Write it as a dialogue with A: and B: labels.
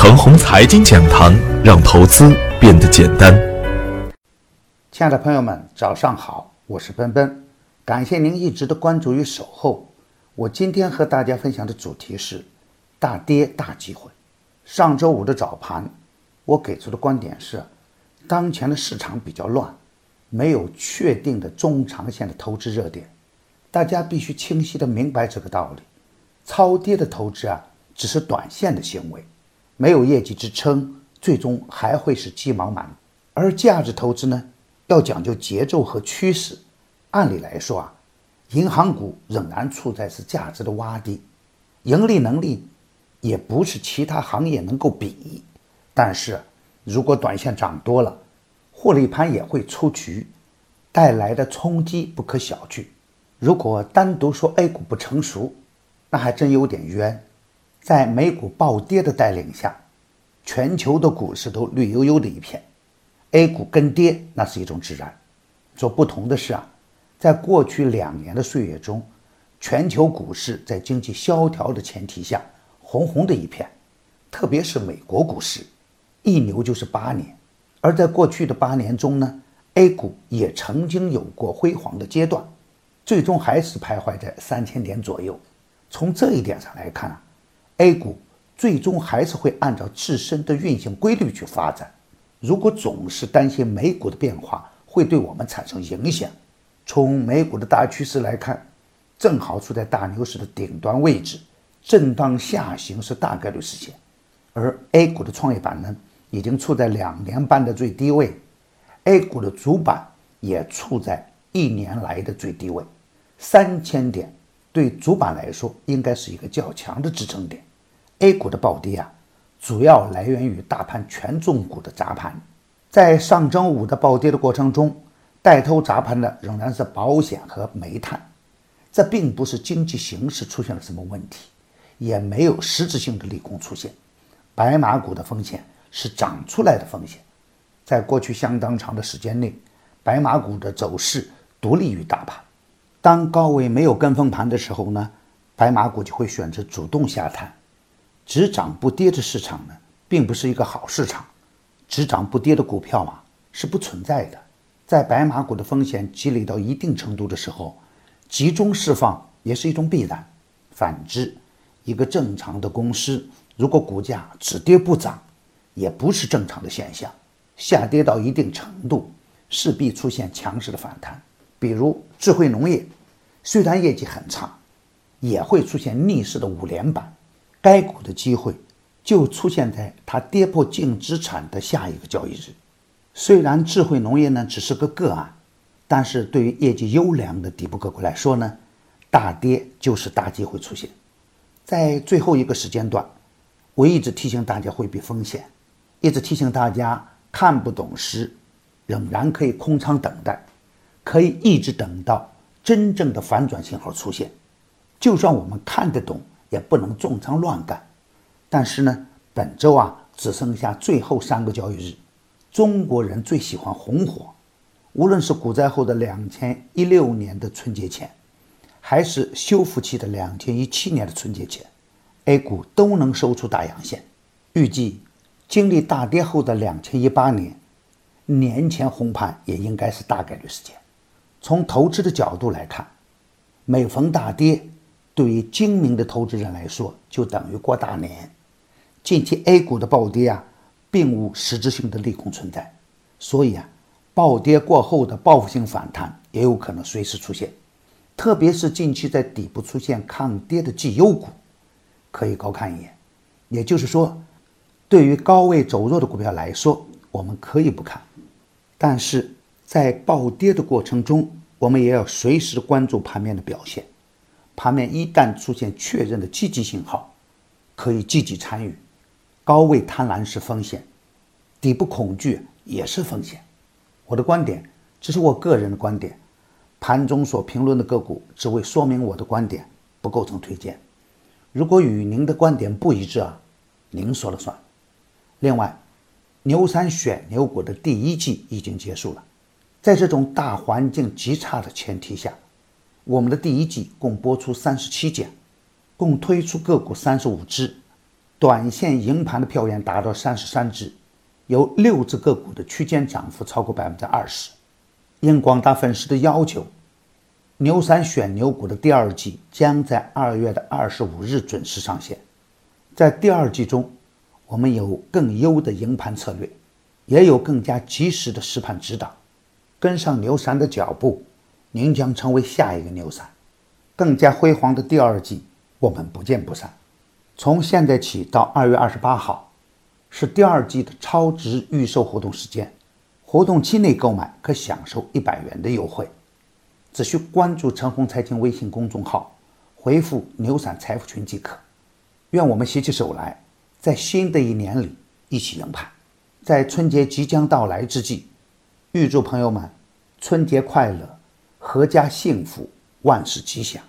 A: 程红财经讲堂，让投资变得简单。
B: 亲爱的朋友们，早上好，我是奔奔，感谢您一直的关注与守候。我今天和大家分享的主题是大跌大机会。上周五的早盘，我给出的观点是，当前的市场比较乱，没有确定的中长线的投资热点，大家必须清晰的明白这个道理。超跌的投资啊，只是短线的行为。没有业绩支撑，最终还会是鸡毛满。而价值投资呢，要讲究节奏和趋势。按理来说啊，银行股仍然处在是价值的洼地，盈利能力也不是其他行业能够比。但是，如果短线涨多了，获利盘也会出局，带来的冲击不可小觑。如果单独说 A 股不成熟，那还真有点冤。在美股暴跌的带领下，全球的股市都绿油油的一片，A 股跟跌那是一种自然。所不同的是啊，在过去两年的岁月中，全球股市在经济萧条的前提下红红的一片，特别是美国股市，一牛就是八年。而在过去的八年中呢，A 股也曾经有过辉煌的阶段，最终还是徘徊在三千点左右。从这一点上来看啊。A 股最终还是会按照自身的运行规律去发展。如果总是担心美股的变化会对我们产生影响，从美股的大趋势来看，正好处在大牛市的顶端位置，震荡下行是大概率事件。而 A 股的创业板呢，已经处在两年半的最低位，A 股的主板也处在一年来的最低位，三千点对主板来说应该是一个较强的支撑点。A 股的暴跌啊，主要来源于大盘权重股的砸盘。在上周五的暴跌的过程中，带头砸盘的仍然是保险和煤炭。这并不是经济形势出现了什么问题，也没有实质性的利空出现。白马股的风险是涨出来的风险。在过去相当长的时间内，白马股的走势独立于大盘。当高位没有跟风盘的时候呢，白马股就会选择主动下探。只涨不跌的市场呢，并不是一个好市场。只涨不跌的股票啊，是不存在的。在白马股的风险积累到一定程度的时候，集中释放也是一种必然。反之，一个正常的公司，如果股价只跌不涨，也不是正常的现象。下跌到一定程度，势必出现强势的反弹。比如智慧农业，虽然业绩很差，也会出现逆势的五连板。该股的机会就出现在它跌破净资产的下一个交易日。虽然智慧农业呢只是个个案，但是对于业绩优良的底部个股来说呢，大跌就是大机会出现。在最后一个时间段，我一直提醒大家回避风险，一直提醒大家看不懂时，仍然可以空仓等待，可以一直等到真正的反转信号出现。就算我们看得懂。也不能重仓乱干，但是呢，本周啊只剩下最后三个交易日，中国人最喜欢红火，无论是股灾后的两千一六年的春节前，还是修复期的两千一七年的春节前，A 股都能收出大阳线。预计经历大跌后的两千一八年年前红盘也应该是大概率事件。从投资的角度来看，每逢大跌。对于精明的投资人来说，就等于过大年。近期 A 股的暴跌啊，并无实质性的利空存在，所以啊，暴跌过后的报复性反弹也有可能随时出现。特别是近期在底部出现抗跌的绩优股，可以高看一眼。也就是说，对于高位走弱的股票来说，我们可以不看。但是在暴跌的过程中，我们也要随时关注盘面的表现。盘面一旦出现确认的积极信号，可以积极参与。高位贪婪是风险，底部恐惧也是风险。我的观点只是我个人的观点，盘中所评论的个股只为说明我的观点，不构成推荐。如果与您的观点不一致啊，您说了算。另外，牛三选牛股的第一季已经结束了，在这种大环境极差的前提下。我们的第一季共播出三十七讲，共推出个股三十五只，短线赢盘的票源达到三十三只，有六只个股的区间涨幅超过百分之二十。应广大粉丝的要求，牛散选牛股的第二季将在二月的二十五日准时上线。在第二季中，我们有更优的赢盘策略，也有更加及时的实盘指导。跟上牛散的脚步，您将成为下一个牛散。更加辉煌的第二季，我们不见不散。从现在起到二月二十八号，是第二季的超值预售活动时间。活动期内购买可享受一百元的优惠。只需关注陈红财经微信公众号，回复“牛散财富群”即可。愿我们携起手来，在新的一年里一起赢盘。在春节即将到来之际，预祝朋友们春节快乐，阖家幸福。万事吉祥。